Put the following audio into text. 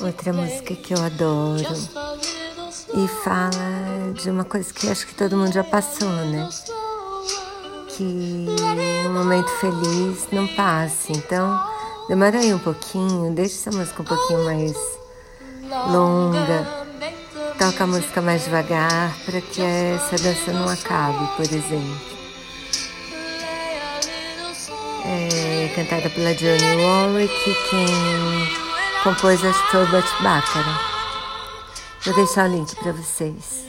Outra música que eu adoro e fala de uma coisa que acho que todo mundo já passou, né? Que um momento feliz não passe. Então, demora aí um pouquinho, deixa essa música um pouquinho mais longa. Toca a música mais devagar para que essa dança não acabe, por exemplo. É cantada pela Johnny Warwick, quem compôs as Tobert Baccarat. Vou deixar o link para vocês.